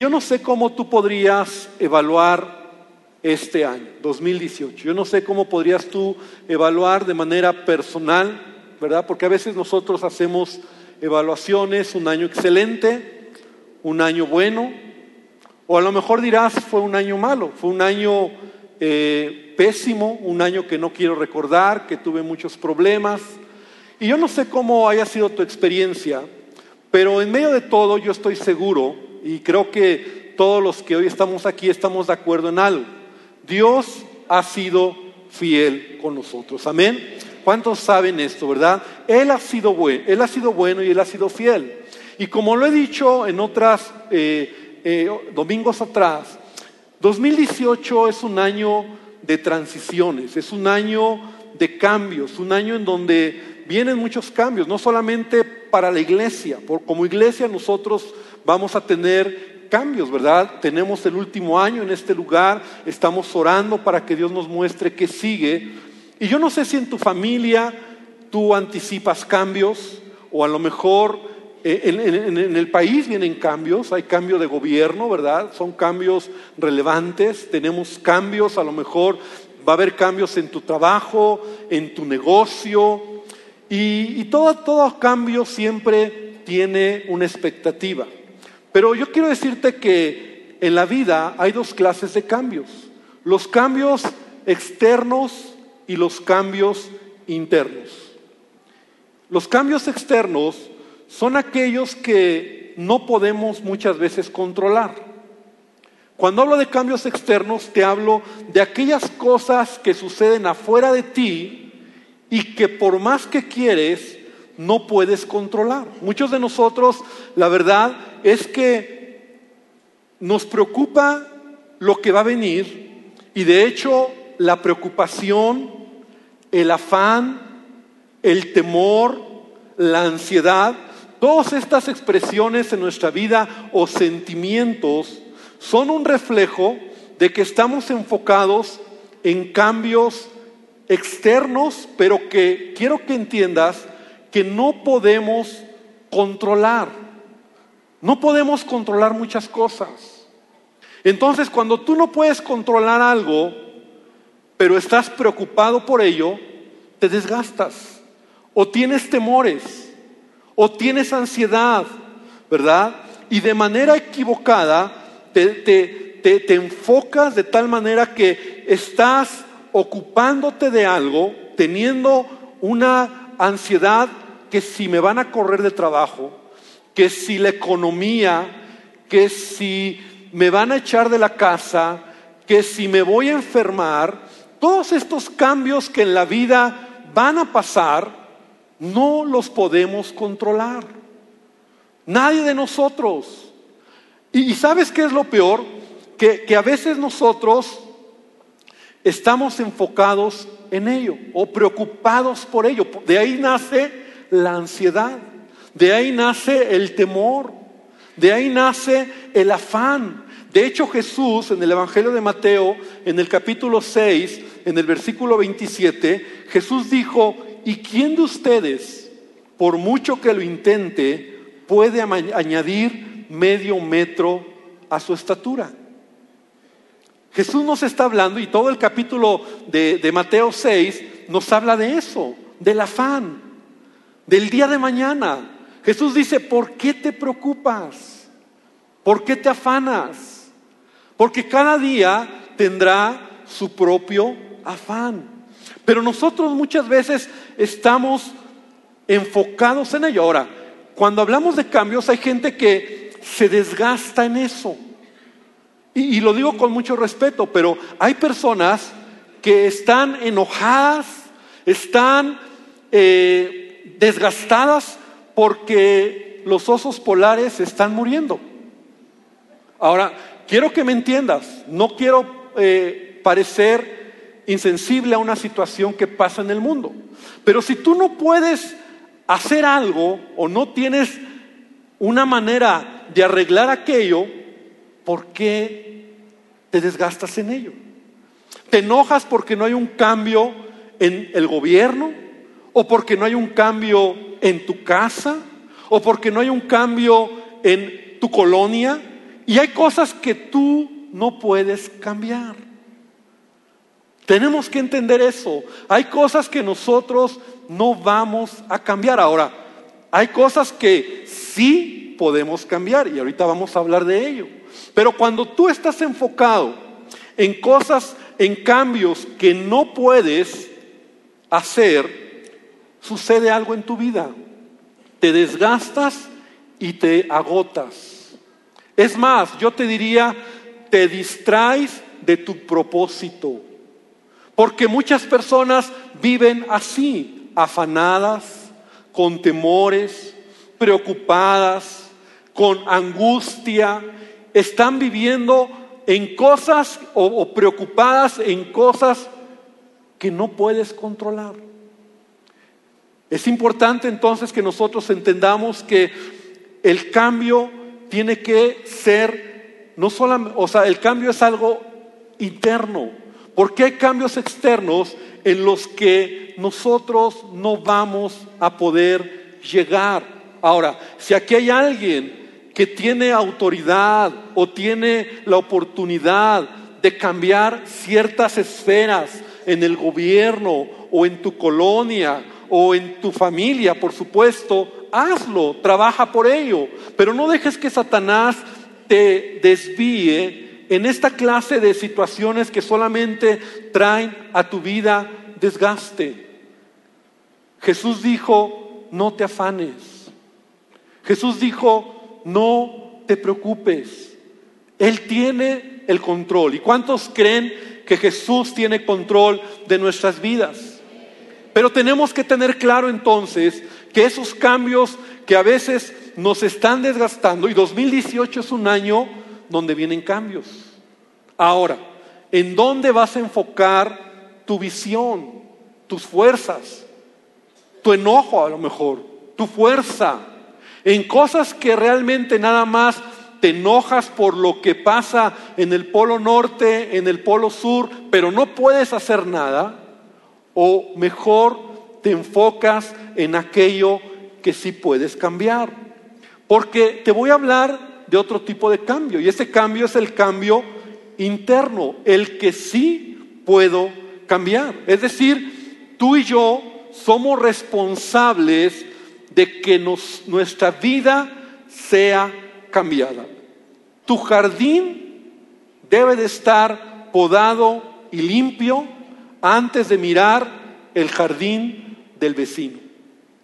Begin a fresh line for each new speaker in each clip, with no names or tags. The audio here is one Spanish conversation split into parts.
Yo no sé cómo tú podrías evaluar este año, 2018. Yo no sé cómo podrías tú evaluar de manera personal, ¿verdad? Porque a veces nosotros hacemos evaluaciones, un año excelente, un año bueno, o a lo mejor dirás fue un año malo, fue un año eh, pésimo, un año que no quiero recordar, que tuve muchos problemas. Y yo no sé cómo haya sido tu experiencia, pero en medio de todo yo estoy seguro, y creo que todos los que hoy estamos aquí estamos de acuerdo en algo. Dios ha sido fiel con nosotros. Amén. ¿Cuántos saben esto, verdad? Él ha sido bueno, Él ha sido bueno y Él ha sido fiel. Y como lo he dicho en otras eh, eh, domingos atrás, 2018 es un año de transiciones, es un año de cambios, un año en donde vienen muchos cambios, no solamente para la iglesia, como iglesia nosotros vamos a tener cambios, ¿verdad? Tenemos el último año en este lugar, estamos orando para que Dios nos muestre qué sigue. Y yo no sé si en tu familia tú anticipas cambios o a lo mejor eh, en, el país vienen cambios, hay cambio de gobierno, ¿verdad? Son cambios relevantes, tenemos cambios, a lo mejor va a haber cambios en tu trabajo, en tu negocio, y, y todo, todo cambio siempre tiene una expectativa. Pero yo quiero decirte que en la vida hay dos clases de cambios. Los cambios externos y los cambios internos. Los cambios externos son aquellos que no podemos muchas veces controlar. Cuando hablo de cambios externos, te hablo de aquellas cosas que suceden afuera de ti y que por más que quieres, no puedes controlar. Muchos de nosotros, la verdad es que nos preocupa lo que va a venir y de hecho la preocupación, el afán, el temor, la ansiedad, todas estas expresiones en nuestra vida o sentimientos son un reflejo de que estamos enfocados en cambios externos, pero que quiero que entiendas que no podemos controlar. No podemos controlar muchas cosas. Entonces, cuando tú no puedes controlar algo, pero estás preocupado por ello, te desgastas. O tienes temores, o tienes ansiedad, ¿verdad? Y de manera equivocada te, te enfocas de tal manera que estás ocupándote de algo, teniendo una ansiedad que si me van a correr de trabajo, que si la economía, que si me van a echar de la casa, que si me voy a enfermar, todos estos cambios que en la vida van a pasar, no los podemos controlar. Nadie de nosotros. Y, sabes qué es lo peor? Que, que a veces nosotros estamos enfocados en ello o preocupados por ello. De ahí nace la ansiedad, de ahí nace el temor, de ahí nace el afán. De hecho Jesús en el Evangelio de Mateo, en el capítulo 6, en el versículo 27, Jesús dijo, ¿y quién de ustedes, por mucho que lo intente, puede añadir medio metro a su estatura? Jesús nos está hablando, y todo el capítulo de, Mateo 6 nos habla de eso, del afán, del día de mañana. Jesús dice, ¿por qué te preocupas? ¿Por qué te afanas? Porque cada día tendrá su propio afán. Pero nosotros muchas veces estamos enfocados en ello. Ahora, cuando hablamos de cambios, hay gente que se desgasta en eso. Y, lo digo con mucho respeto, pero hay personas que están enojadas, están eh, desgastadas porque los osos polares están muriendo. Ahora, quiero que me entiendas, no quiero eh, parecer insensible a una situación que pasa en el mundo, pero si tú no puedes hacer algo o no tienes una manera de arreglar aquello, ¿por qué te desgastas en ello. Te enojas porque no hay un cambio en el gobierno, o porque no hay un cambio en tu casa, o porque no hay un cambio en tu colonia, Y hay cosas que tú no puedes cambiar. Tenemos que entender eso. Hay cosas que nosotros no vamos a cambiar. Ahora, hay cosas que sí podemos cambiar y ahorita vamos a hablar de ello. Pero cuando tú estás enfocado en cosas, en cambios que no puedes hacer, sucede algo en tu vida. Te desgastas y te agotas. Es más, yo te diría, te distraes de tu propósito. Porque muchas personas viven así, afanadas, con temores, preocupadas, con angustia, están viviendo en cosas o, preocupadas en cosas que no puedes controlar. Es importante entonces que nosotros entendamos que el cambio tiene que ser, no solamente, o sea, el cambio es algo interno, porque hay cambios externos en los que nosotros no vamos a poder llegar. Ahora, si aquí hay alguien que tiene autoridad o tiene la oportunidad de cambiar ciertas esferas en el gobierno o en tu colonia o en tu familia, por supuesto, hazlo, trabaja por ello, pero no dejes que Satanás te desvíe en esta clase de situaciones que solamente traen a tu vida desgaste. Jesús dijo, no te afanes. Jesús dijo, no te preocupes. Él tiene el control. ¿Y cuántos creen que Jesús tiene control de nuestras vidas? Pero tenemos que tener claro entonces que esos cambios que a veces nos están desgastando, y 2018 es un año donde vienen cambios. Ahora, ¿en dónde vas a enfocar tu visión, tus fuerzas, tu enojo a lo mejor, tu fuerza? En cosas que realmente nada más te enojas por lo que pasa en el polo norte, en el polo sur, pero no puedes hacer nada, o mejor te enfocas en aquello que sí puedes cambiar. Porque te voy a hablar de otro tipo de cambio, y ese cambio es el cambio interno, el que sí puedo cambiar. Es decir, tú y yo somos responsables de que nuestra vida sea cambiada. Tu jardín debe de estar podado y limpio antes de mirar el jardín del vecino.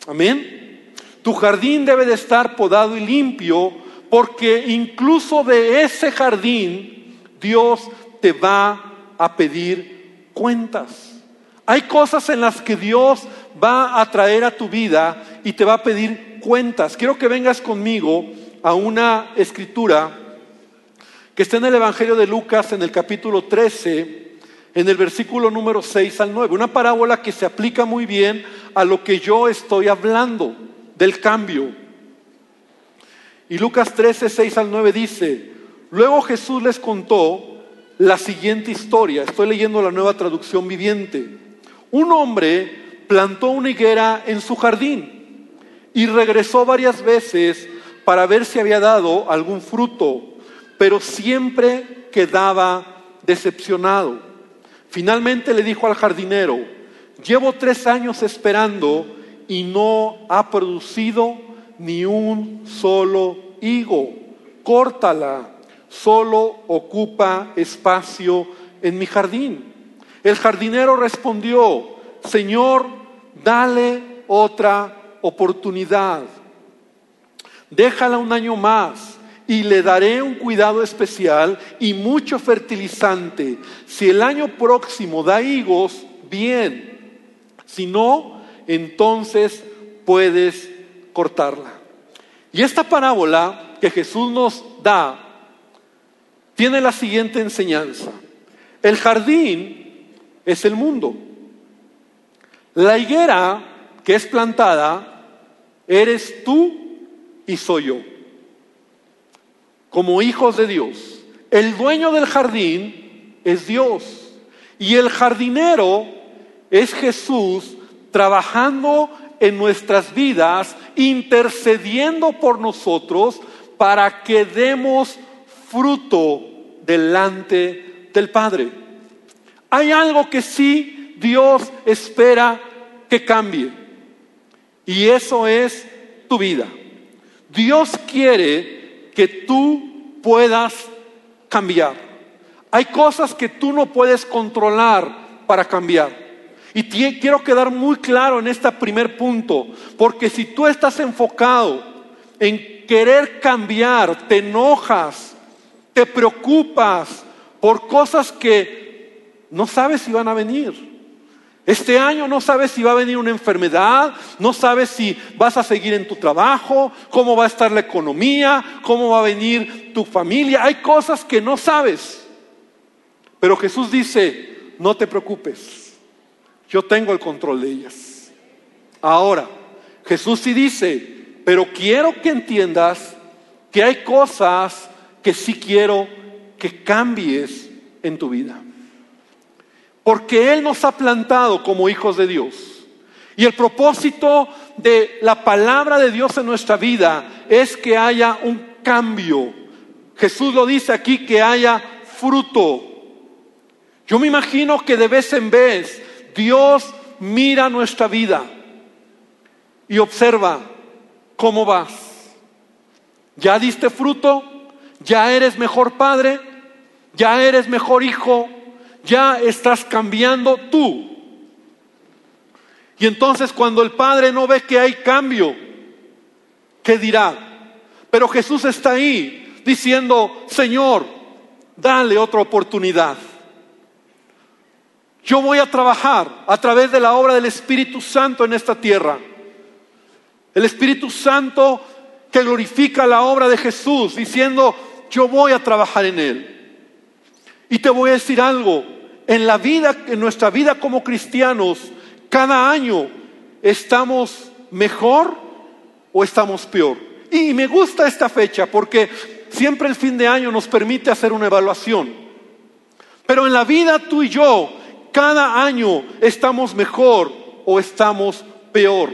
Amén. Tu jardín debe de estar podado y limpio porque incluso de ese jardín Dios te va a pedir cuentas. Hay cosas en las que Dios va a traer a tu vida y te va a pedir cuentas. Quiero que vengas conmigo a una escritura que está en el Evangelio de Lucas en el capítulo 13, en el versículo número 6 al 9. Una parábola que se aplica muy bien a lo que yo estoy hablando del cambio. Y Lucas 13, 6 al 9 dice, luego Jesús les contó la siguiente historia. Estoy leyendo la nueva traducción viviente. Un hombre plantó una higuera en su jardín y regresó varias veces para ver si había dado algún fruto, pero siempre quedaba decepcionado. Finalmente le dijo al jardinero, llevo tres años esperando y no ha producido ni un solo higo. Córtala, solo ocupa espacio en mi jardín. El jardinero respondió, Señor, dale otra oportunidad. Déjala un año más y le daré un cuidado especial y mucho fertilizante. Si el año próximo da higos, bien. Si no, entonces puedes cortarla. Y esta parábola que Jesús nos da tiene la siguiente enseñanza. El jardín es el mundo. La higuera que es plantada eres tú y soy yo. Como hijos de Dios. El dueño del jardín es Dios. Y el jardinero es Jesús trabajando en nuestras vidas, intercediendo por nosotros para que demos fruto delante del Padre. Hay algo que sí Dios espera que cambie. Y eso es tu vida. Dios quiere que tú puedas cambiar. Hay cosas que tú no puedes controlar para cambiar. Y quiero quedar muy claro en este primer punto, porque si tú estás enfocado en querer cambiar, te enojas, te preocupas por cosas que no sabes si van a venir. Este año no sabes si va a venir una enfermedad, no sabes si vas a seguir en tu trabajo, cómo va a estar la economía, cómo va a venir tu familia. Hay cosas que no sabes. Pero Jesús dice, no te preocupes yo tengo el control de ellas. Ahora, Jesús sí dice, pero quiero que entiendas que hay cosas que sí quiero que cambies en tu vida. Porque Él nos ha plantado como hijos de Dios. Y el propósito de la palabra de Dios en nuestra vida es que haya un cambio. Jesús lo dice aquí, que haya fruto. Yo me imagino que de vez en vez Dios mira nuestra vida y observa cómo vas. ¿Ya diste fruto? ¿Ya eres mejor padre? ¿Ya eres mejor hijo? ¿Ya estás cambiando tú? Y entonces cuando el padre no ve que hay cambio, ¿qué dirá? Pero Jesús está ahí diciendo, Señor, dale otra oportunidad. Yo voy a trabajar a través de la obra del Espíritu Santo en esta tierra. El Espíritu Santo que glorifica la obra de Jesús diciendo, yo voy a trabajar en él. Y te voy a decir algo, en la vida, en nuestra vida como cristianos, cada año estamos mejor o estamos peor. Y me gusta esta fecha porque siempre el fin de año nos permite hacer una evaluación. Pero en la vida tú y yo cada año estamos mejor o estamos peor.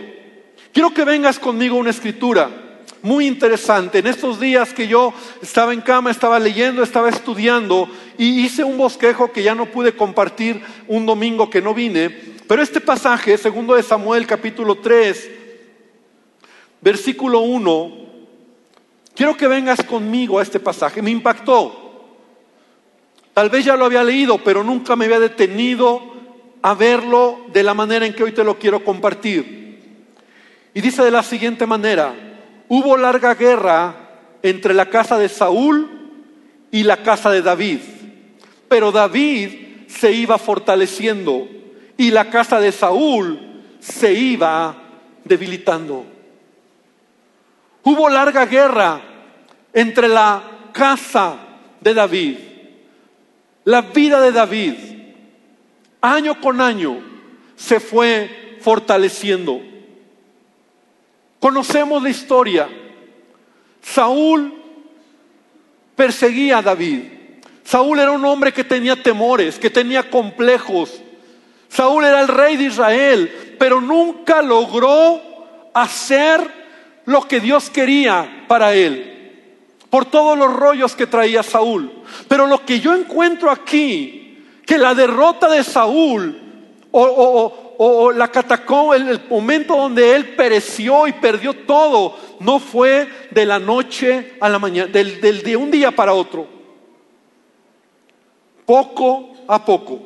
Quiero que vengas conmigo a una escritura muy interesante. En estos días que yo estaba en cama, estaba leyendo, estaba estudiando y hice un bosquejo que ya no pude compartir un domingo que no vine. Pero este pasaje, segundo de Samuel capítulo 3, versículo 1, quiero que vengas conmigo a este pasaje. Me impactó. Tal vez ya lo había leído, pero nunca me había detenido a verlo de la manera en que hoy te lo quiero compartir. Y dice de la siguiente manera, hubo larga guerra entre la casa de Saúl y la casa de David, pero David se iba fortaleciendo y la casa de Saúl se iba debilitando. Hubo larga guerra entre la casa de David la vida de David, año con año, se fue fortaleciendo. Conocemos la historia. Saúl perseguía a David. Saúl era un hombre que tenía temores, que tenía complejos. Saúl era el rey de Israel, pero nunca logró hacer lo que Dios quería para él por todos los rollos que traía Saúl. Pero lo que yo encuentro aquí, que la derrota de Saúl o, la catacomba, el, momento donde él pereció y perdió todo, no fue de la noche a la mañana, del, del, de un día para otro. Poco a poco.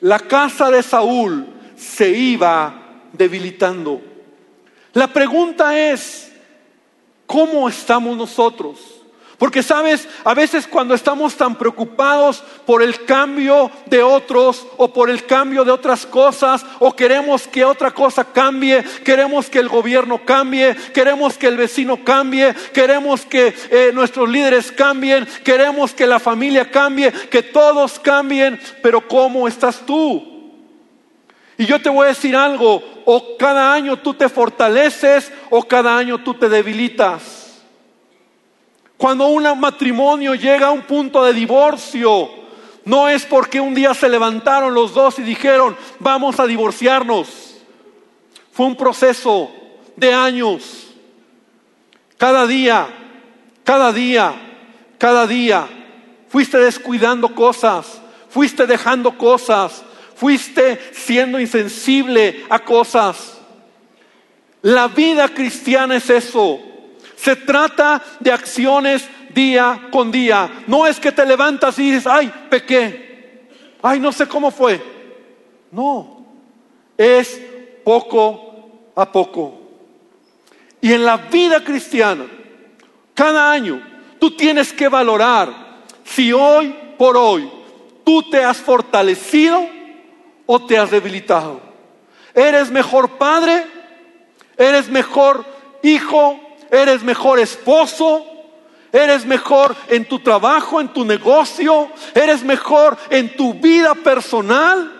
La casa de Saúl se iba debilitando. La pregunta es, ¿Cómo estamos nosotros? Porque sabes, a veces cuando estamos tan preocupados por el cambio de otros o por el cambio de otras cosas o queremos que otra cosa cambie, queremos que el gobierno cambie, queremos que el vecino cambie, queremos que eh, nuestros líderes cambien, queremos que la familia cambie, que todos cambien, pero ¿cómo estás tú? Y yo te voy a decir algo, o cada año tú te fortaleces o cada año tú te debilitas. Cuando un matrimonio llega a un punto de divorcio, no es porque un día se levantaron los dos y dijeron, vamos a divorciarnos. Fue un proceso de años. Cada día, cada día, cada día. Fuiste descuidando cosas, fuiste dejando cosas, fuiste siendo insensible a cosas. La vida cristiana es eso. Se trata de acciones día con día. No es que te levantas y dices, ay, pequé. Ay, no sé cómo fue. No, es poco a poco. Y en la vida cristiana, cada año, tú tienes que valorar si hoy por hoy tú te has fortalecido o te has debilitado. ¿Eres mejor padre? ¿Eres mejor hijo? ¿Eres mejor esposo? ¿Eres mejor en tu trabajo, en tu negocio? ¿Eres mejor en tu vida personal?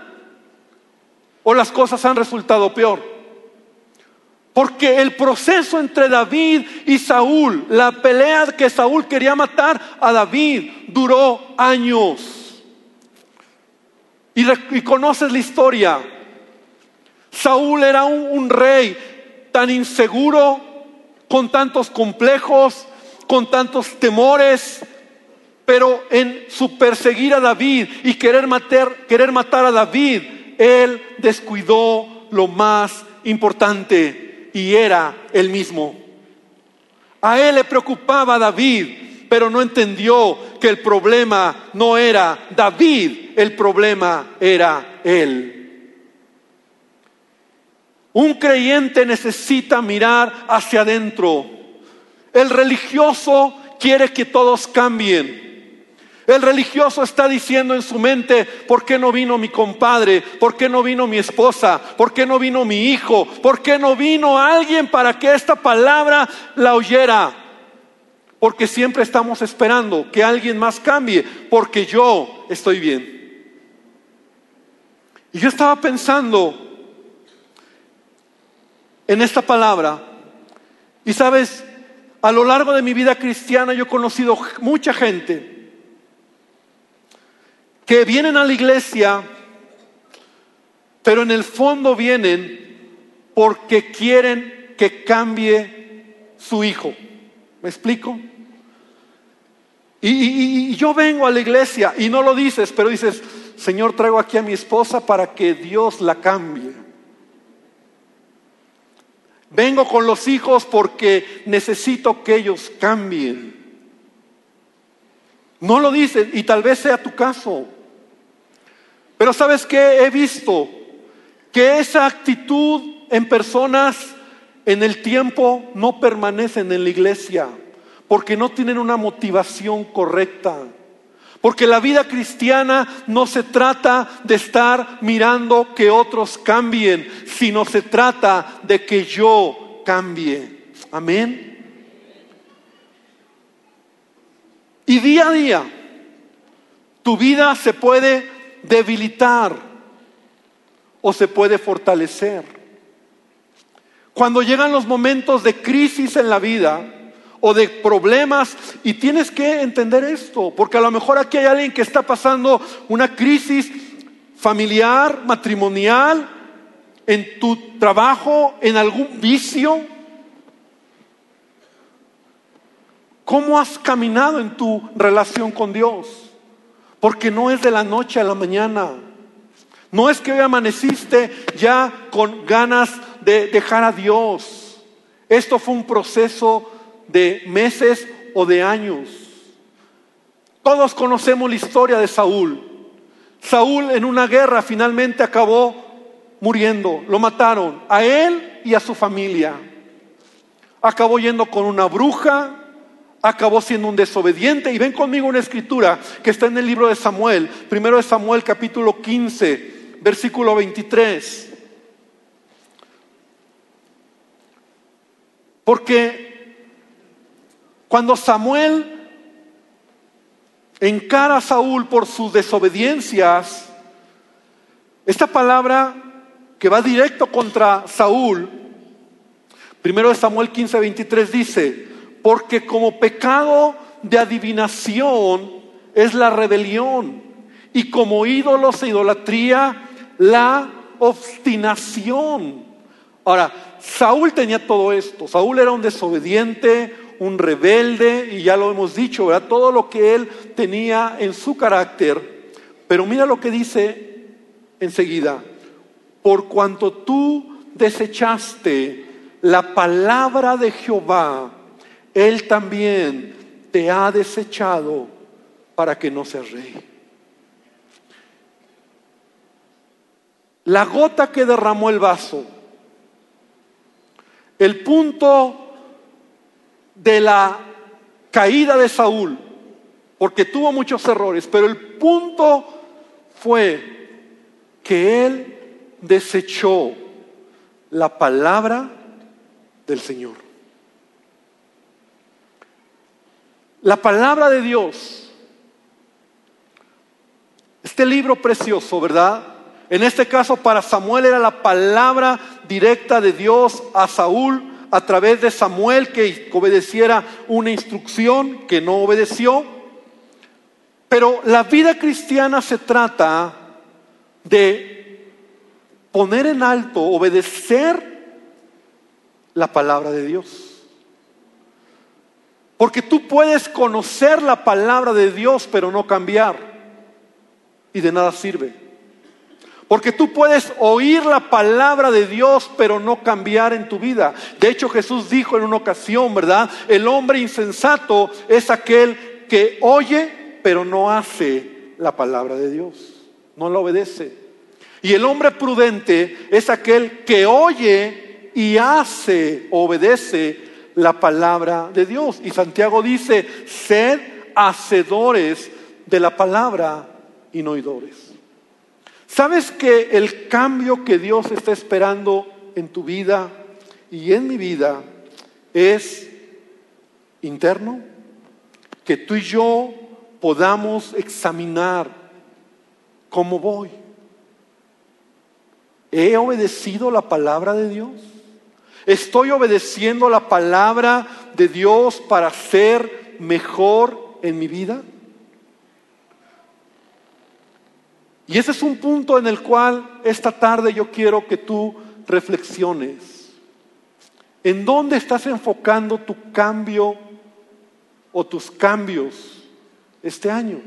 ¿O las cosas han resultado peor? Porque el proceso entre David y Saúl, la pelea que Saúl quería matar a David, duró años. Y, conoces la historia. Saúl era un rey tan inseguro, con tantos complejos, con tantos temores, pero en su perseguir a David y querer matar, querer matar a David, él descuidó lo más importante y era el mismo. A él le preocupaba David, pero no entendió que el problema no era David, el problema era él. Un creyente necesita mirar hacia adentro. El religioso quiere que todos cambien. El religioso está diciendo en su mente, ¿por qué no vino mi compadre? ¿Por qué no vino mi esposa? ¿Por qué no vino mi hijo? ¿Por qué no vino alguien para que esta palabra la oyera? Porque siempre estamos esperando que alguien más cambie, porque yo estoy bien. Y yo estaba pensando en esta palabra, y sabes, a lo largo de mi vida cristiana yo he conocido mucha gente que vienen a la iglesia, pero en el fondo vienen porque quieren que cambie su hijo. ¿Me explico? Y, yo vengo a la iglesia y no lo dices, pero dices, Señor, traigo aquí a mi esposa para que Dios la cambie. Vengo con los hijos porque necesito que ellos cambien. No lo dices y tal vez sea tu caso. Pero sabes que he visto que esa actitud en personas en el tiempo no permanecen en la iglesia porque no tienen una motivación correcta. Porque la vida cristiana no se trata de estar mirando que otros cambien, sino se trata de que yo cambie. Amén. Y día a día, tu vida se puede debilitar o se puede fortalecer. Cuando llegan los momentos de crisis en la vida o de problemas, y tienes que entender esto, porque a lo mejor aquí hay alguien que está pasando una crisis familiar, matrimonial, en tu trabajo, en algún vicio. ¿Cómo has caminado en tu relación con Dios? Porque no es de la noche a la mañana. No es que hoy amaneciste ya con ganas de dejar a Dios. Esto fue un proceso de meses o de años. Todos conocemos la historia de Saúl. Saúl en una guerra finalmente acabó muriendo. Lo mataron a él y a su familia. Acabó yendo con una bruja, acabó siendo un desobediente. Y ven conmigo una escritura que está en el libro de Samuel, primero de Samuel capítulo 15, versículo 23. Porque cuando Samuel encara a Saúl por sus desobediencias, esta palabra que va directo contra Saúl, primero de Samuel 15, 23 dice, porque como pecado de adivinación es la rebelión y como ídolos e idolatría la obstinación. Ahora, Saúl tenía todo esto. Saúl era un desobediente, un rebelde, y ya lo hemos dicho. Todo lo que él tenía en su carácter. Pero mira lo que dice enseguida. Por cuanto tú desechaste la palabra de Jehová, él también te ha desechado para que no seas rey. La gota que derramó el vaso, el punto de la caída de Saúl, porque tuvo muchos errores, pero el punto fue que él desechó la palabra del Señor. La palabra de Dios. Este libro precioso, ¿verdad? En este caso para Samuel era la palabra directa de Dios a Saúl a través de Samuel que obedeciera una instrucción que no obedeció. Pero la vida cristiana se trata de poner en alto, obedecer la palabra de Dios. Porque tú puedes conocer la palabra de Dios pero no cambiar. Y de nada sirve. Porque tú puedes oír la palabra de Dios, pero no cambiar en tu vida. De hecho, Jesús dijo en una ocasión, ¿verdad? El hombre insensato es aquel que oye, pero no hace la palabra de Dios. No la obedece. Y el hombre prudente es aquel que oye y hace, obedece la palabra de Dios. Y Santiago dice, sed hacedores de la palabra y no oidores. ¿Sabes que el cambio que Dios está esperando en tu vida y en mi vida es interno? Que tú y yo podamos examinar cómo voy. ¿He obedecido la palabra de Dios? ¿Estoy obedeciendo la palabra de Dios para ser mejor en mi vida? Y ese es un punto en el cual esta tarde yo quiero que tú reflexiones. ¿En dónde estás enfocando tu cambio o tus cambios este año?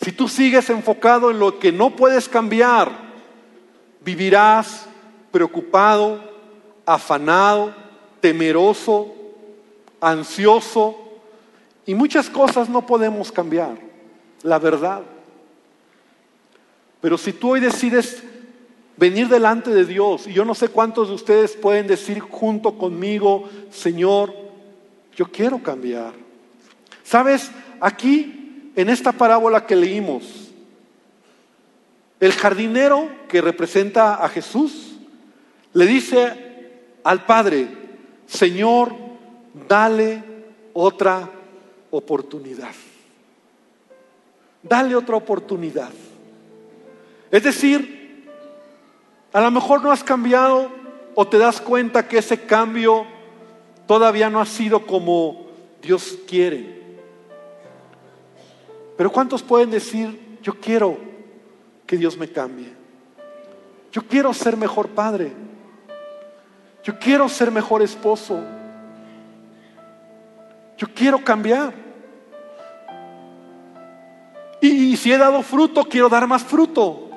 Si tú sigues enfocado en lo que no puedes cambiar, vivirás preocupado, afanado, temeroso, ansioso y muchas cosas no podemos cambiar la verdad. Pero si tú hoy decides venir delante de Dios, y yo no sé cuántos de ustedes pueden decir junto conmigo, Señor, yo quiero cambiar. Sabes, aquí en esta parábola que leímos, el jardinero que representa a Jesús le dice al Padre, Señor, dale otra oportunidad. Dale otra oportunidad. Es decir, a lo mejor no has cambiado o te das cuenta que ese cambio todavía no ha sido como Dios quiere. Pero ¿cuántos pueden decir, yo quiero que Dios me cambie? Yo quiero ser mejor padre. Yo quiero ser mejor esposo. Yo quiero cambiar. Y, si he dado fruto, quiero dar más fruto.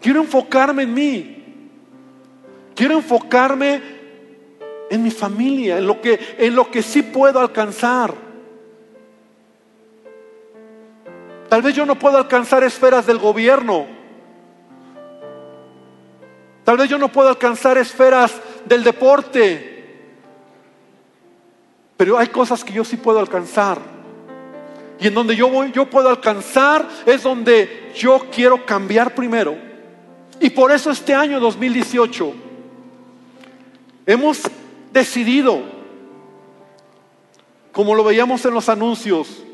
Quiero enfocarme en mí. Quiero enfocarme en mi familia, en lo que, en lo que sí puedo alcanzar. Tal vez yo no puedo alcanzar esferas del gobierno. Tal vez yo no puedo alcanzar esferas del deporte. Pero hay cosas que yo sí puedo alcanzar. Y en donde yo voy, yo puedo alcanzar, es donde yo quiero cambiar primero. Y por eso este año 2018 hemos decidido, como lo veíamos en los anuncios,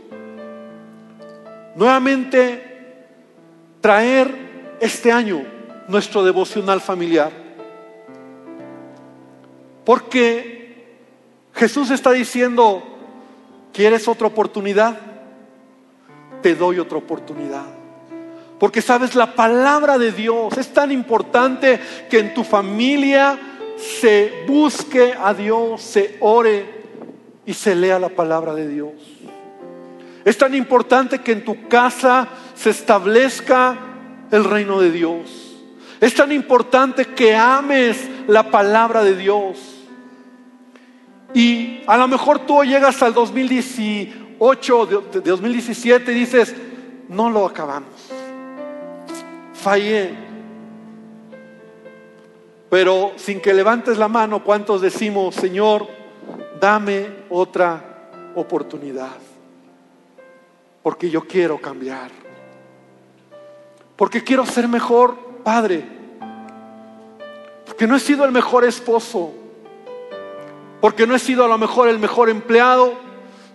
nuevamente traer este año nuestro devocional familiar. Porque Jesús está diciendo, ¿quieres otra oportunidad? Te doy otra oportunidad. Porque sabes, la palabra de Dios es tan importante que en tu familia se busque a Dios, se ore y se lea la palabra de Dios. Es tan importante que en tu casa se establezca el reino de Dios. Es tan importante que ames la palabra de Dios. Y a lo mejor tú llegas al 2018, de 2017 y dices, no lo acabamos. Fallé. Pero sin que levantes la mano, ¿cuántos decimos, Señor, dame otra oportunidad? Porque yo quiero cambiar. Porque quiero ser mejor padre. Porque no he sido el mejor esposo. Porque no he sido a lo mejor el mejor empleado.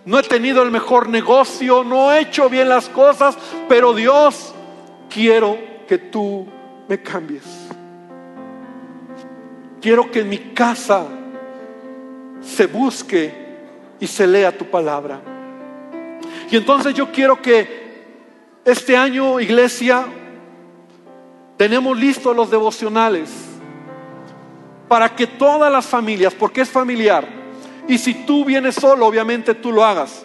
No he tenido el mejor negocio. No he hecho bien las cosas. Pero Dios, quiero que tú me cambies. Quiero que en mi casa se busque y se lea tu palabra. Y entonces yo quiero que este año, iglesia, tenemos listos los devocionales para que todas las familias, porque es familiar, y si tú vienes solo, obviamente tú lo hagas,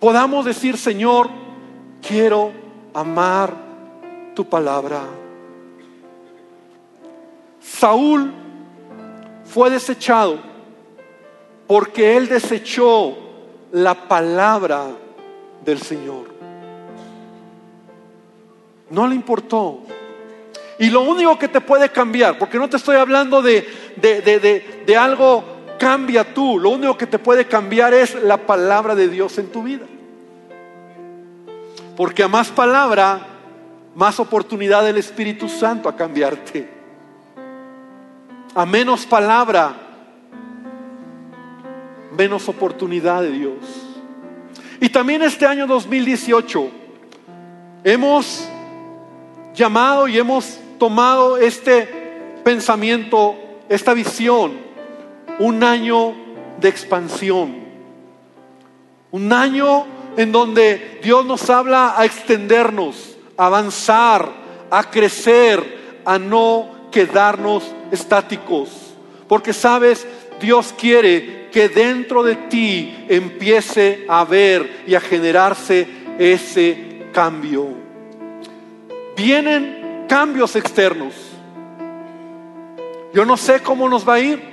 podamos decir, Señor, quiero amar tu palabra. Saúl fue desechado porque él desechó la palabra del Señor. No le importó. Y lo único que te puede cambiar, porque no te estoy hablando de, de, de, algo cambia tú, lo único que te puede cambiar es la palabra de Dios en tu vida. Porque a más palabra, más oportunidad del Espíritu Santo a cambiarte a menos palabra, menos oportunidad de Dios. Y también este año 2018 hemos llamado y hemos tomado este pensamiento, esta visión, un año de expansión. Un año en donde Dios nos habla a extendernos, a avanzar, a crecer, a no quedarnos estáticos. Porque sabes, Dios quiere que dentro de ti empiece a ver y a generarse ese cambio. Vienen cambios externos. Yo no sé cómo nos va a ir.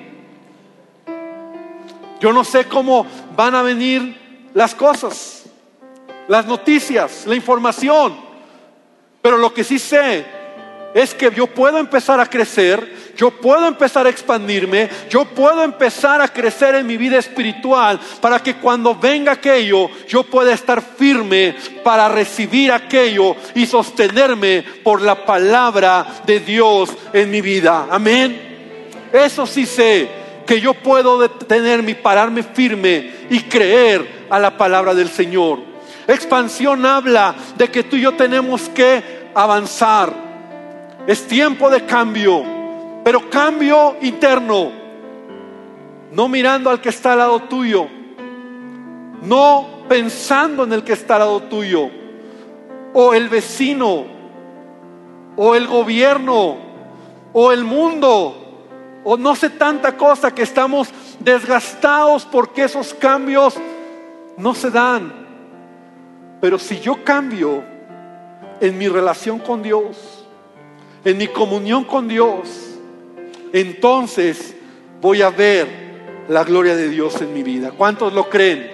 Yo no sé cómo van a venir las cosas, las noticias, la información. Pero lo que sí sé es que yo puedo empezar a crecer, yo puedo empezar a expandirme, yo puedo empezar a crecer en mi vida espiritual para que cuando venga aquello yo pueda estar firme para recibir aquello y sostenerme por la palabra de Dios en mi vida. Amén. Eso sí sé, que yo puedo detenerme y pararme firme y creer a la palabra del Señor. Expansión habla de que tú y yo tenemos que avanzar es tiempo de cambio, pero cambio interno. No mirando al que está al lado tuyo, no pensando en el que está al lado tuyo, o el vecino, o el gobierno, o el mundo, o no sé tanta cosa que estamos desgastados porque esos cambios no se dan. Pero si yo cambio en mi relación con Dios, en mi comunión con Dios, entonces voy a ver la gloria de Dios en mi vida. ¿Cuántos lo creen?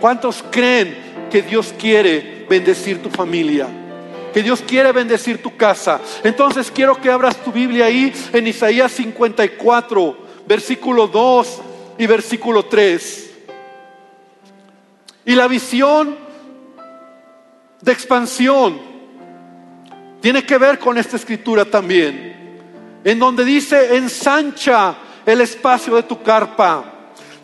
¿Cuántos creen que Dios quiere bendecir tu familia? Que Dios quiere bendecir tu casa. Entonces quiero que abras tu Biblia ahí en Isaías 54, versículo 2 y versículo 3. Y la visión de expansión tiene que ver con esta escritura también, en donde dice, ensancha el espacio de tu carpa,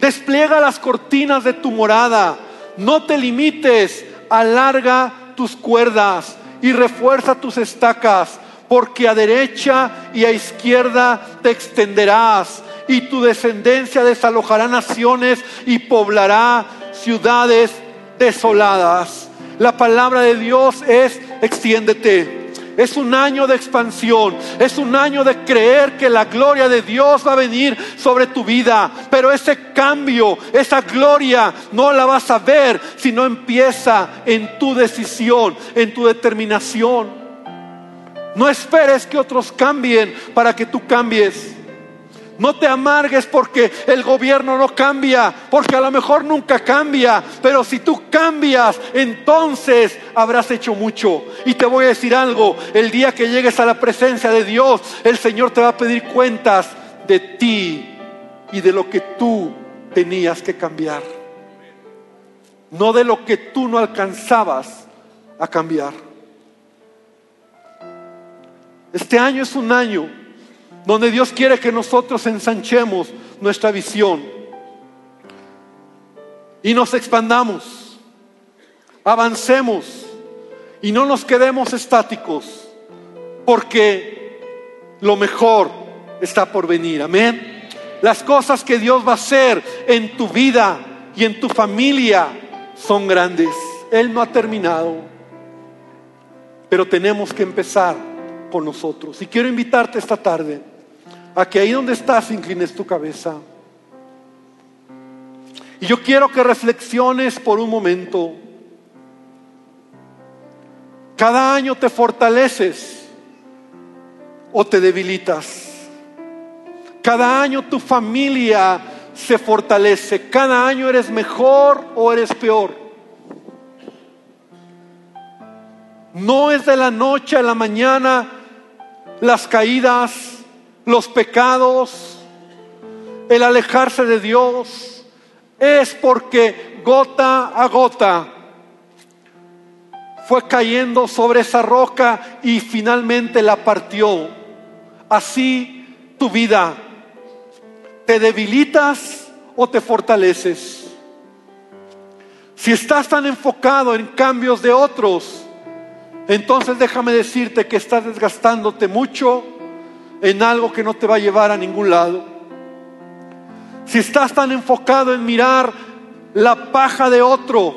despliega las cortinas de tu morada, no te limites, alarga tus cuerdas y refuerza tus estacas, porque a derecha y a izquierda te extenderás y tu descendencia desalojará naciones y poblará ciudades desoladas. La palabra de Dios es extiéndete Es un año de expansión. Es un año de creer que la gloria de Dios va a venir sobre tu vida. Pero ese cambio, esa gloria, no la vas a ver si no empieza en tu decisión, en tu determinación. No esperes que otros cambien para que tú cambies. No te amargues porque el gobierno no cambia, porque a lo mejor nunca cambia, pero si tú cambias, entonces habrás hecho mucho. Y te voy a decir algo, el día que llegues a la presencia de Dios, el Señor te va a pedir cuentas de ti y de lo que tú tenías que cambiar. No de lo que tú no alcanzabas a cambiar. Este año es un año donde Dios quiere que nosotros ensanchemos nuestra visión y nos expandamos, avancemos y no nos quedemos estáticos, porque lo mejor está por venir. Amén. Las cosas que Dios va a hacer en tu vida y en tu familia son grandes. Él no ha terminado, pero tenemos que empezar con nosotros. Y quiero invitarte esta tarde a que ahí donde estás inclines tu cabeza. Y yo quiero que reflexiones por un momento. Cada año te fortaleces o te debilitas. Cada año tu familia se fortalece. Cada año eres mejor o eres peor. No es de la noche a la mañana las caídas, los pecados, el alejarse de Dios, es porque gota a gota fue cayendo sobre esa roca y finalmente la partió. Así tu vida, ¿te debilitas o te fortaleces? Si estás tan enfocado en cambios de otros, entonces déjame decirte que estás desgastándote mucho en algo que no te va a llevar a ningún lado. Si estás tan enfocado en mirar la paja de otro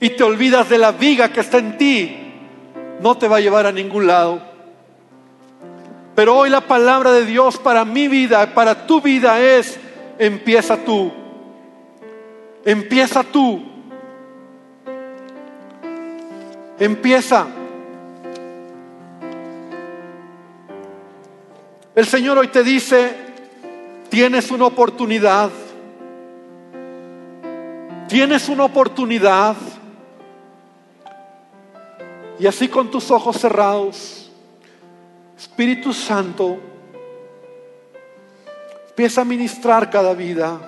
y te olvidas de la viga que está en ti, no te va a llevar a ningún lado. Pero hoy la palabra de Dios para mi vida, para tu vida es, empieza tú. Empieza tú. Empieza. El Señor hoy te dice, tienes una oportunidad. Tienes una oportunidad. Y así con tus ojos cerrados, Espíritu Santo, empieza a ministrar cada vida.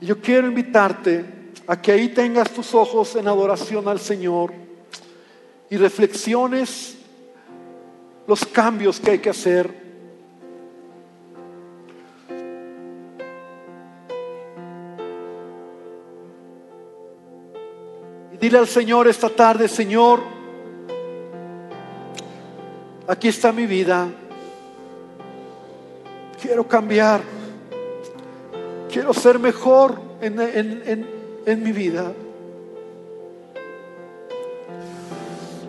Y yo quiero invitarte a que ahí tengas tus ojos en adoración al Señor y reflexiones los cambios que hay que hacer. Y dile al Señor esta tarde, Señor, aquí está mi vida. Quiero cambiar. Quiero ser mejor en, en, en mi vida.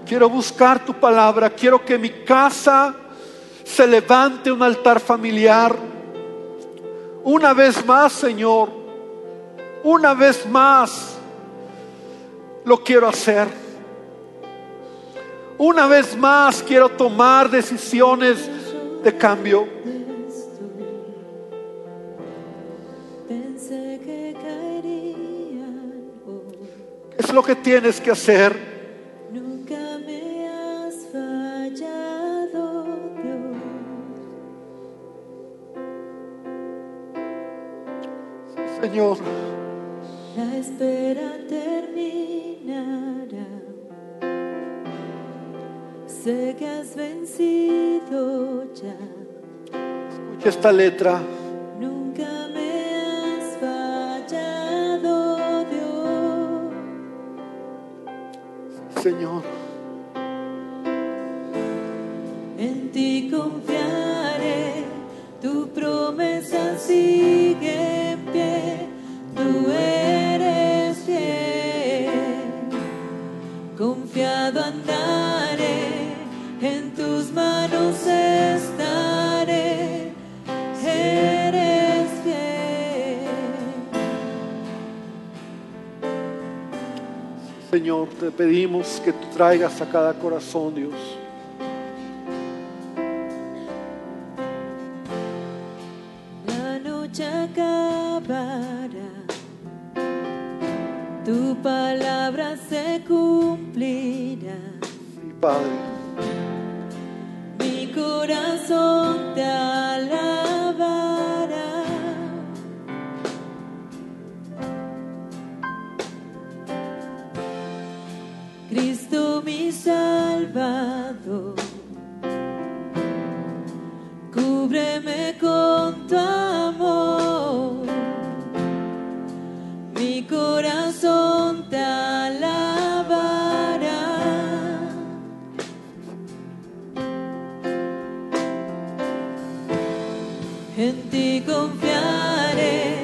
Quiero buscar tu palabra. Quiero que mi casa se levante un altar familiar. Una vez más, Señor. Una vez más lo quiero hacer. Una vez más quiero tomar decisiones de cambio. Es lo que tienes que hacer. Señor.
La espera terminará. Sé que has vencido ya.
Escucha esta letra. Te pedimos que tú traigas a cada corazón, Dios.
Corazón te alabará. En ti confiaré,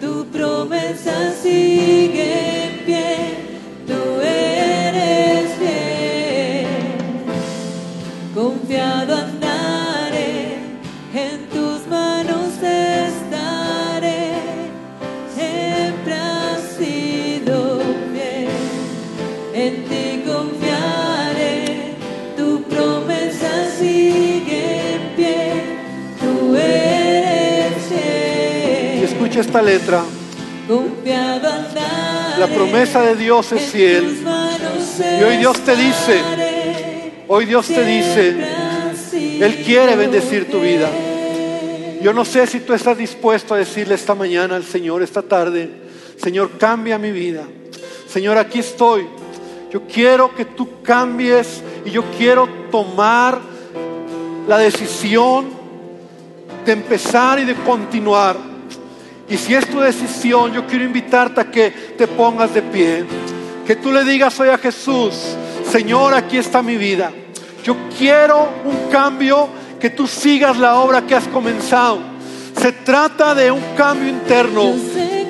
tu promesa sigue
esta letra. La promesa de Dios es fiel. Y hoy Dios te dice, Hoy Dios te dice, Él quiere bendecir tu vida. Yo no sé si tú estás dispuesto a decirle esta mañana al Señor, esta tarde, Señor, cambia mi vida. Señor, aquí estoy. Yo quiero que tú cambies y yo quiero tomar la decisión de empezar y de continuar. Y si es tu decisión, yo quiero invitarte a que te pongas de pie. Que tú le digas hoy a Jesús, Señor, aquí está mi vida. Yo quiero un cambio, que tú sigas la obra que has comenzado. Se trata de un cambio interno,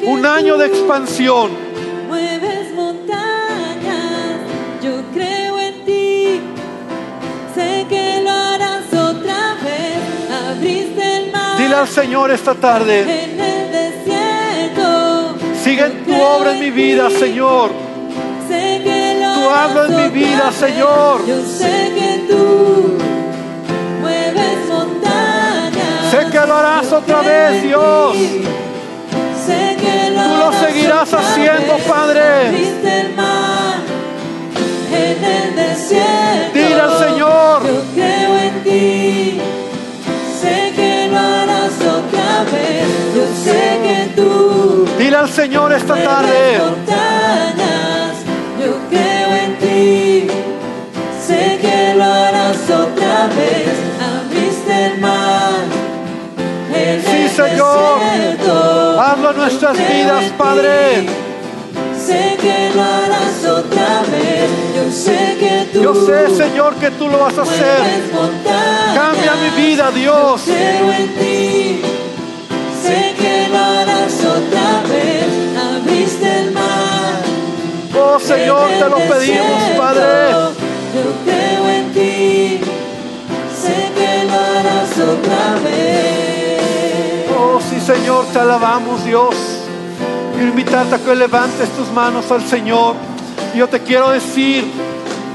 un año de expansión.
Mueves montañas, yo creo en ti. Sé que lo harás otra vez. Abriste el mar
Dile al Señor esta tarde, obra en mi vida, Señor.
Sé que lo
Tú hablas mi
otra
vida. Señor.
Yo sé que tú mueves montañas.
Sé que lo harás otra vez,
en
Dios.
Sé que lo
Tú lo seguirás haciendo. Padre.
En.
Dile al Señor.
Yo creo en ti. Sé que lo harás otra vez. Yo sé que tú
Dile al Señor esta tarde.
Yo creo en ti. Sé que lo harás otra vez. Abriste el mar. En
Sí,
el
Señor.
desierto.
hazlo en nuestras vidas,
en
Padre.
ti. Sé que lo harás otra vez. Yo sé que tú
Yo sé, Señor, que tú lo vas a hacer.
montañas.
Cambia mi vida, Dios.
Yo creo en ti. Sé que lo harás otra vez. Abriste el mar.
Oh, Señor, te lo pedimos, Padre.
Yo creo en ti. Sé que lo harás otra vez.
Oh, sí, Señor, te alabamos, Dios. Quiero invitarte a que levantes tus manos al Señor. Yo te quiero decir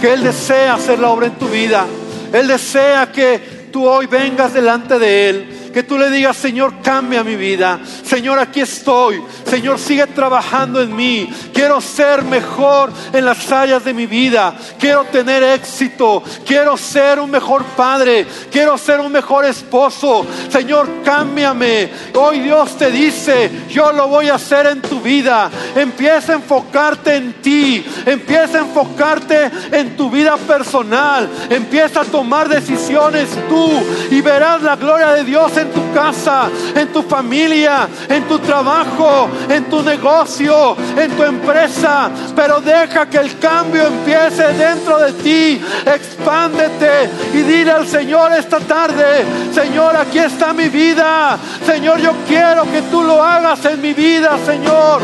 que Él desea hacer la obra en tu vida. Él desea que tú hoy vengas delante de Él. Que tú le digas, Señor, cambia mi vida. Señor, aquí estoy. Señor, sigue trabajando en mí. Quiero ser mejor en las áreas de mi vida. Quiero tener éxito. Quiero ser un mejor padre. Quiero ser un mejor esposo. Señor, cámbiame. Hoy Dios te dice, yo lo voy a hacer en tu vida. Empieza a enfocarte en ti. Empieza a enfocarte en tu vida personal. Empieza a tomar decisiones tú y verás la gloria de Dios en tu casa, en tu familia, en tu trabajo, en tu negocio, en tu empresa. Pero deja que el cambio empiece dentro de ti. Expándete y dile al Señor esta tarde, Señor, aquí está mi vida. Señor, yo quiero que tú lo hagas en mi vida, Señor.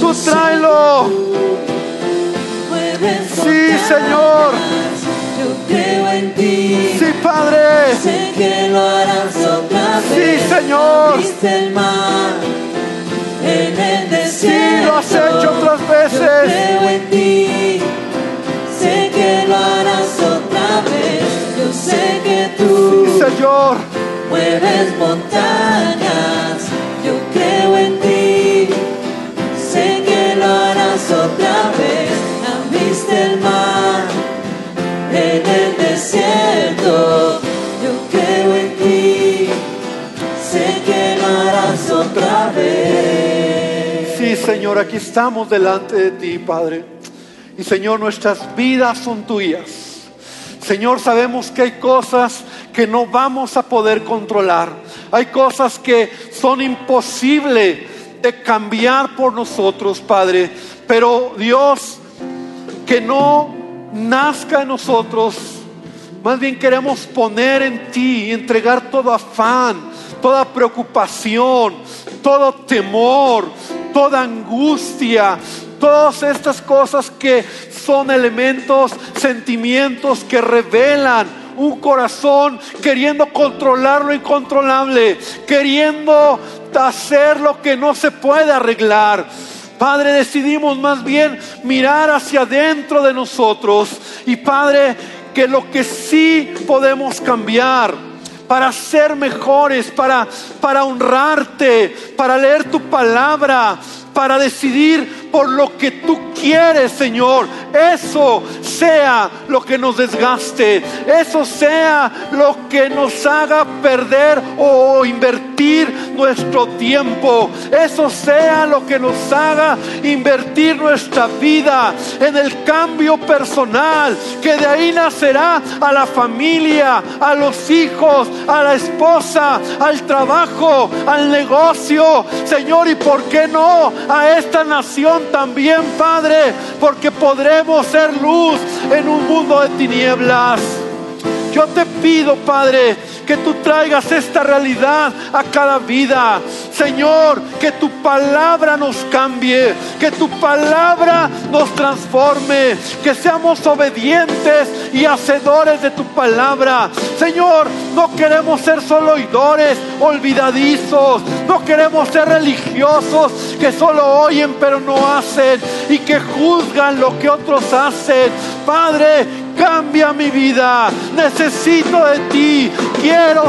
Tú tráelo. Sí. Señor.
Yo creo en ti.
Sí, Padre.
Sé que lo harás otra vez.
Sí, Señor.
Abriste el mar en el desierto.
Sí, lo has hecho otras veces.
Yo creo en ti. Sé que lo harás otra vez. Yo sé que tú. Sí, Señor. Mueves
montañas Señor, aquí estamos delante de ti, Padre. Y Señor, nuestras vidas son tuyas. Señor, sabemos que hay cosas que no vamos a poder controlar. Hay cosas que son imposibles de cambiar por nosotros, Padre. Pero Dios, que no nazca en nosotros. Más bien queremos poner en ti y entregar todo afán, toda preocupación, todo temor, toda angustia, todas estas cosas que son elementos, sentimientos que revelan un corazón queriendo controlar lo incontrolable, queriendo hacer lo que no se puede arreglar. Padre, decidimos más bien mirar hacia adentro de nosotros y Padre, que lo que sí podemos cambiar para ser mejores, para, para honrarte, para leer tu palabra, para decidir por lo que tú quieres, Señor. Eso sea lo que nos desgaste. Eso sea lo que nos haga perder o invertir nuestro tiempo. Eso sea lo que nos haga invertir nuestra vida en el cambio personal. Que de ahí nacerá a la familia, a los hijos, a la esposa, al trabajo, al negocio. Señor, ¿y por qué no a esta nación también, Padre? Porque podremos ser luz en un mundo de tinieblas. Yo te pido, Padre, que tú traigas esta realidad a cada vida. Señor, que tu palabra nos cambie, que tu palabra nos transforme, que seamos obedientes y hacedores de tu palabra. Señor, no queremos ser solo oidores, olvidadizos, no queremos ser religiosos que solo oyen pero no hacen y que juzgan lo que otros hacen. Padre, cambia mi vida. Necesito de ti.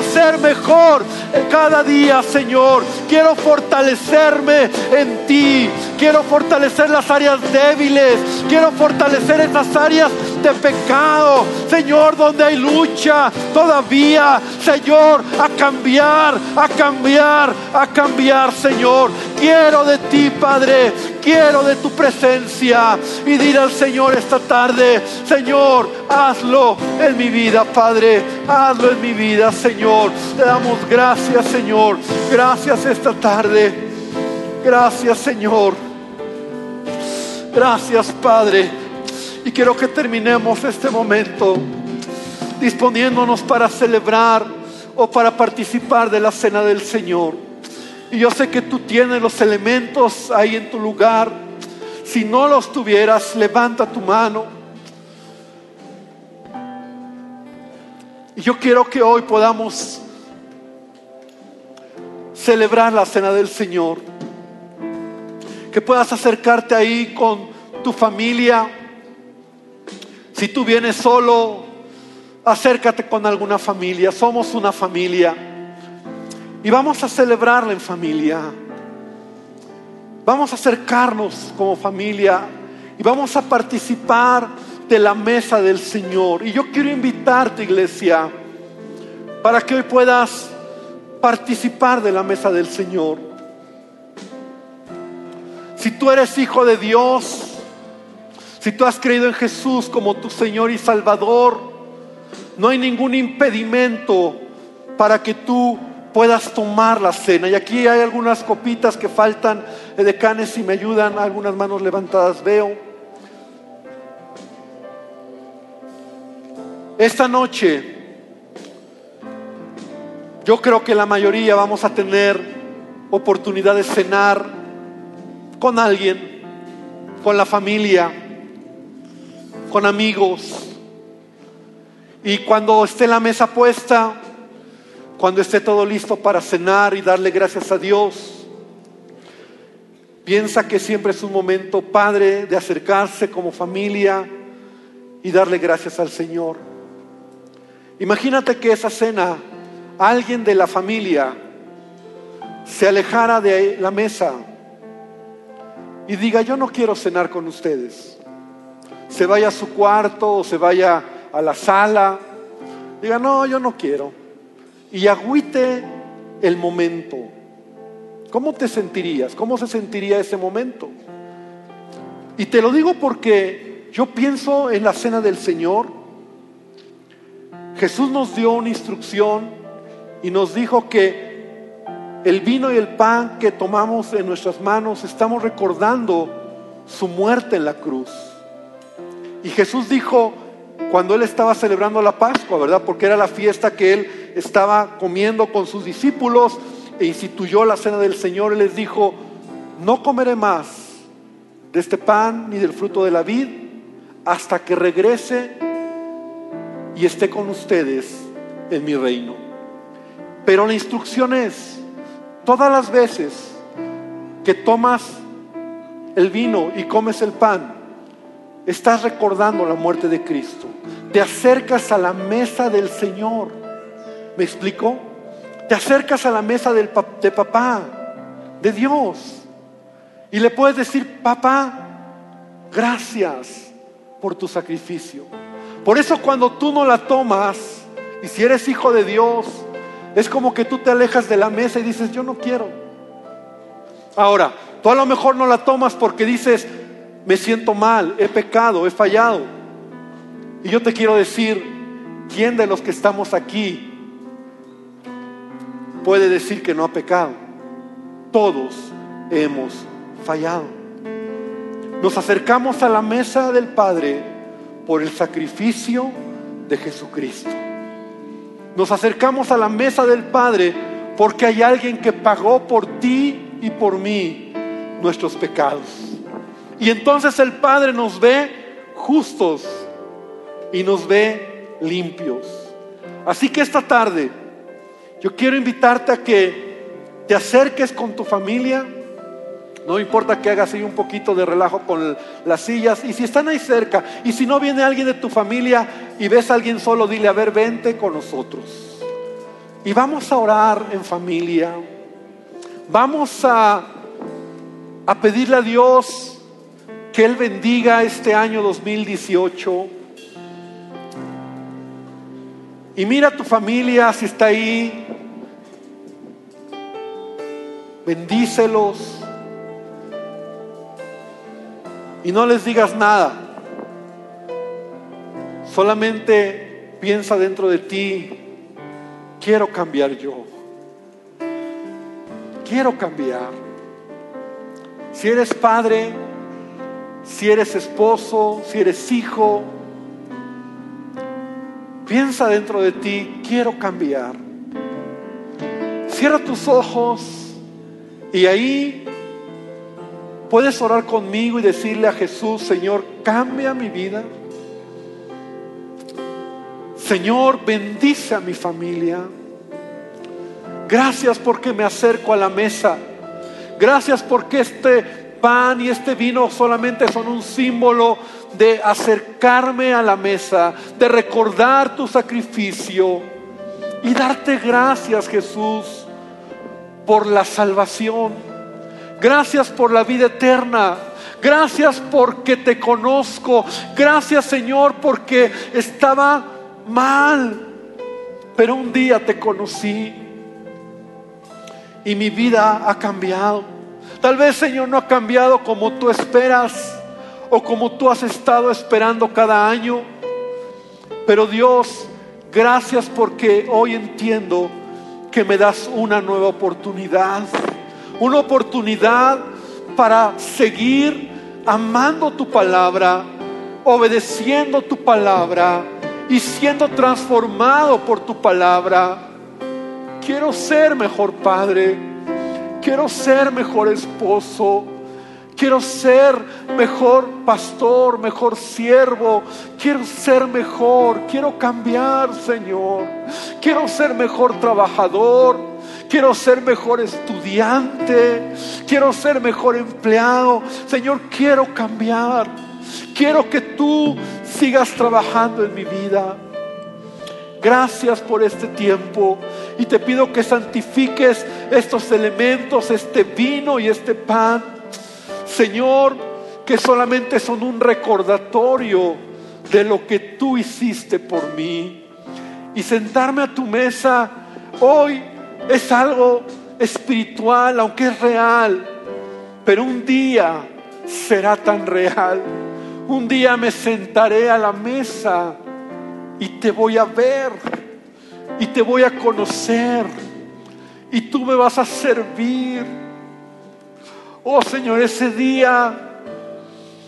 Ser mejor cada día, Señor. Quiero fortalecerme en ti. Quiero fortalecer las áreas débiles. Quiero fortalecer esas áreas de pecado. Señor, donde hay lucha todavía. Señor, a cambiar, a cambiar, a cambiar, Señor. Quiero de ti, Padre. Quiero de tu presencia. Y dir al Señor esta tarde, Señor, hazlo en mi vida, Padre. Hazlo en mi vida, Señor. Te damos gracias, Señor. Gracias esta tarde. Gracias, Señor. Gracias, Padre. Y quiero que terminemos este momento disponiéndonos para celebrar o para participar de la cena del Señor. Y yo sé que tú tienes los elementos ahí en tu lugar. Si no los tuvieras, levanta tu mano. Y yo quiero que hoy podamos celebrar la cena del Señor. Que puedas acercarte ahí con tu familia. Si tú vienes solo, acércate con alguna familia. Somos una familia. Y vamos a celebrarla en familia. Vamos a acercarnos como familia y vamos a participar de la mesa del Señor. Y yo quiero invitarte, iglesia, para que hoy puedas participar de la mesa del Señor. Si tú eres hijo de Dios, si tú has creído en Jesús como tu Señor y Salvador, no hay ningún impedimento para que tú puedas tomar la cena. Y aquí hay algunas copitas que faltan de canes si me ayudan, algunas manos levantadas veo. Esta noche yo creo que la mayoría vamos a tener oportunidad de cenar con alguien, con la familia, con amigos. Y cuando esté la mesa puesta, cuando esté todo listo para cenar y darle gracias a Dios, piensa que siempre es un momento, Padre, de acercarse como familia y darle gracias al Señor. Imagínate que esa cena alguien de la familia se alejara de la mesa y diga, yo no quiero cenar con ustedes. Se vaya a su cuarto o se vaya a la sala. Diga, no, yo no quiero. Y agüite el momento. ¿Cómo te sentirías? ¿Cómo se sentiría ese momento? Y te lo digo porque yo pienso en la cena del Señor. Jesús nos dio una instrucción y nos dijo que el vino y el pan que tomamos en nuestras manos estamos recordando su muerte en la cruz. Y Jesús dijo, cuando él estaba celebrando la Pascua, ¿verdad? Porque era la fiesta que él estaba comiendo con sus discípulos e instituyó la cena del Señor, él les dijo, no comeré más de este pan ni del fruto de la vid hasta que regrese y esté con ustedes en mi reino. Pero la instrucción es, todas las veces que tomas el vino y comes el pan, estás recordando la muerte de Cristo. Te acercas a la mesa del Señor. ¿Me explico? Te acercas a la mesa del, de papá, de Dios. Y le puedes decir, papá, gracias por tu sacrificio. Por eso cuando tú no la tomas, y si eres hijo de Dios, es como que tú te alejas de la mesa y dices, yo no quiero. Ahora, tú a lo mejor no la tomas porque dices, me siento mal, he pecado, he fallado. Y yo te quiero decir, ¿quién de los que estamos aquí puede decir que no ha pecado? Todos hemos fallado. Nos acercamos a la mesa del Padre por el sacrificio de Jesucristo. Nos acercamos a la mesa del Padre porque hay alguien que pagó por ti y por mí nuestros pecados. Y entonces el Padre nos ve justos y nos ve limpios. Así que esta tarde yo quiero invitarte a que te acerques con tu familia no importa que hagas ahí un poquito de relajo con las sillas. Y si están ahí cerca, y si no viene alguien de tu familia y ves a alguien solo, dile, a ver, vente con nosotros. Y vamos a orar en familia. Vamos a, a pedirle a Dios que Él bendiga este año 2018. Y mira a tu familia si está ahí. Bendícelos y no les digas nada. Solamente piensa dentro de ti, quiero cambiar yo. Quiero cambiar. Si eres padre, si eres esposo, si eres hijo, piensa dentro de ti, quiero cambiar. Cierra tus ojos y ahí ¿Puedes orar conmigo y decirle a Jesús, Señor, cambia mi vida? Señor, bendice a mi familia. Gracias porque me acerco a la mesa. Gracias porque este pan y este vino solamente son un símbolo de acercarme a la mesa, de recordar tu sacrificio y darte gracias, Jesús, por la salvación Gracias por la vida eterna. Gracias porque te conozco. Gracias Señor porque estaba mal. Pero un día te conocí y mi vida ha cambiado. Tal vez Señor no ha cambiado como tú esperas o como tú has estado esperando cada año. Pero Dios, gracias porque hoy entiendo que me das una nueva oportunidad una oportunidad para seguir amando tu palabra, obedeciendo tu palabra y siendo transformado por tu palabra. Quiero ser mejor padre, quiero ser mejor esposo, quiero ser mejor pastor, mejor siervo, quiero ser mejor, quiero cambiar, Señor, quiero ser mejor trabajador quiero ser mejor estudiante, quiero ser mejor empleado. Señor, quiero cambiar. Quiero que tú sigas trabajando en mi vida. Gracias por este tiempo y te pido que santifiques estos elementos, este vino y este pan. Señor, que solamente son un recordatorio de lo que tú hiciste por mí. Y sentarme a tu mesa hoy es algo espiritual, aunque es real, pero un día será tan real. Un día me sentaré a la mesa y te voy a ver y te voy a conocer y tú me vas a servir. Oh Señor, ese día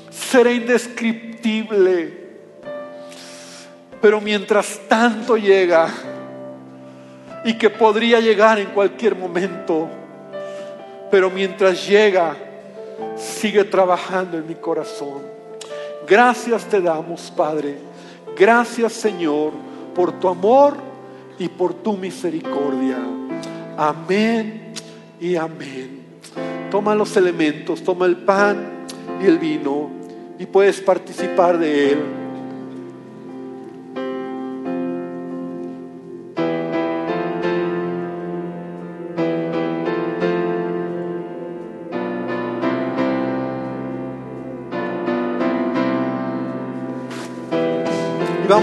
será indescriptible. Pero mientras tanto llega, y que podría llegar en cualquier momento, pero mientras llega, sigue trabajando en mi corazón. Gracias te damos, Padre. Gracias, Señor, por tu amor y por tu misericordia. Amén y amén. Toma los elementos, toma el pan y el vino y puedes participar de él.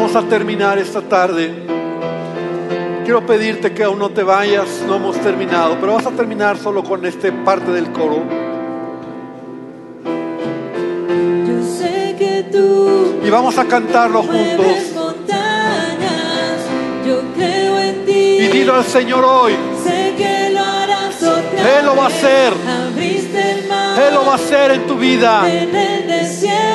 Vamos a terminar esta tarde. Quiero pedirte que aún no te vayas, no hemos terminado, pero vas a terminar solo con esta parte del coro.
Yo sé que tú
Y vamos a cantarlo juntos.
montañas. Yo creo en ti.
Y dilo al Señor hoy.
Sé que lo harás otra
Él lo va a hacer.
Abriste el mar.
Él lo va a hacer en tu vida.
En el desierto,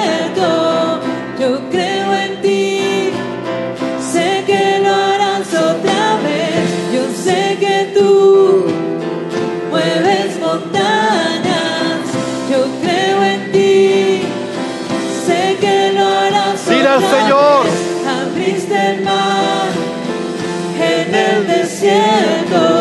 el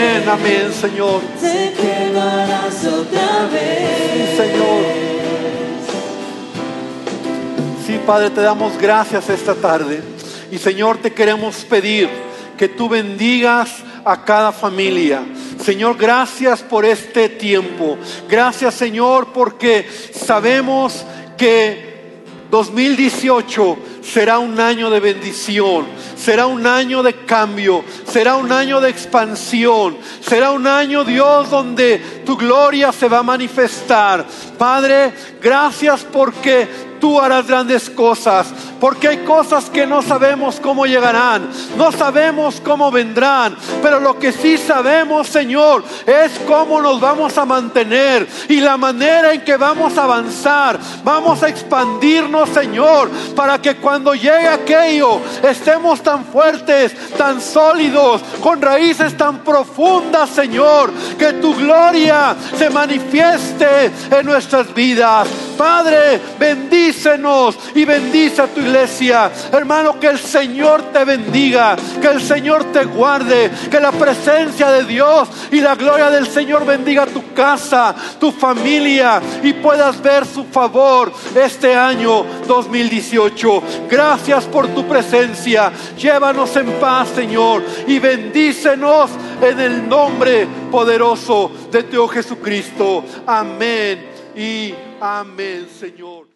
Amén, amén, Señor.
Sé que lo harás otra vez.
Señor. Sí, Padre, te damos gracias esta tarde. Y Señor, te queremos pedir que tú bendigas a cada familia. Señor, gracias por este tiempo. Gracias, Señor, porque sabemos que 2018 será un año de bendición, será un año de cambio, será un año de expansión, será un año, Dios, donde tu gloria se va a manifestar. Padre, gracias porque tú harás grandes cosas, porque hay cosas que no sabemos cómo llegarán, no sabemos cómo vendrán, pero lo que sí sabemos, Señor, es cómo nos vamos a mantener y la manera en que vamos a avanzar, vamos a expandirnos, Señor, para que cuando llegue aquello estemos tan fuertes, tan sólidos, con raíces tan profundas, Señor, que tu gloria se manifieste en nuestras vidas. Padre, bendícenos y bendice a tu iglesia. Hermano, que el Señor te bendiga, que el Señor te guarde, que la presencia de Dios y la gloria del Señor bendiga tu casa, tu familia y puedas ver su favor este año 2018. Gracias por tu presencia. Llévanos en paz, Señor, y bendícenos en el nombre poderoso de tu Jesucristo. Amén y amén, Señor.